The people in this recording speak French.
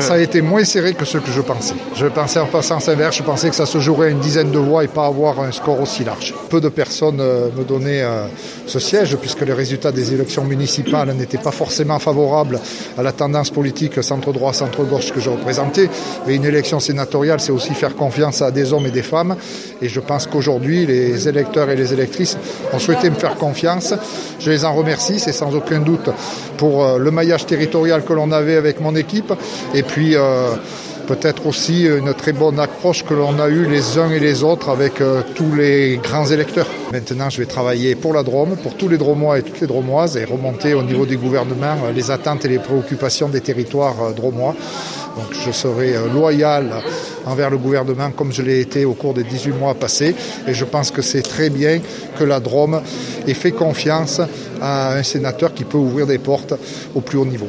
Ça a été moins serré que ce que je pensais. Je pensais en passant inverse, je pensais que ça se jouerait à une dizaine de voix et pas avoir un score aussi large. Peu de personnes euh, me donnaient euh, ce siège puisque les résultats des élections municipales n'étaient pas forcément favorables à la tendance politique centre-droit, centre-gauche que je représentais. Et une élection sénatoriale, c'est aussi faire confiance à des hommes et des femmes. Et je pense qu'aujourd'hui, les électeurs et les électrices ont souhaité me faire confiance. Je les en remercie, c'est sans aucun doute pour euh, le maillage territorial que l'on avait avec mon équipe. Et puis euh, peut-être aussi une très bonne approche que l'on a eue les uns et les autres avec euh, tous les grands électeurs. Maintenant, je vais travailler pour la Drôme, pour tous les Dromois et toutes les Dromoises et remonter au niveau du gouvernement euh, les attentes et les préoccupations des territoires dromois. Donc je serai loyal envers le gouvernement comme je l'ai été au cours des 18 mois passés et je pense que c'est très bien que la Drôme ait fait confiance à un sénateur qui peut ouvrir des portes au plus haut niveau.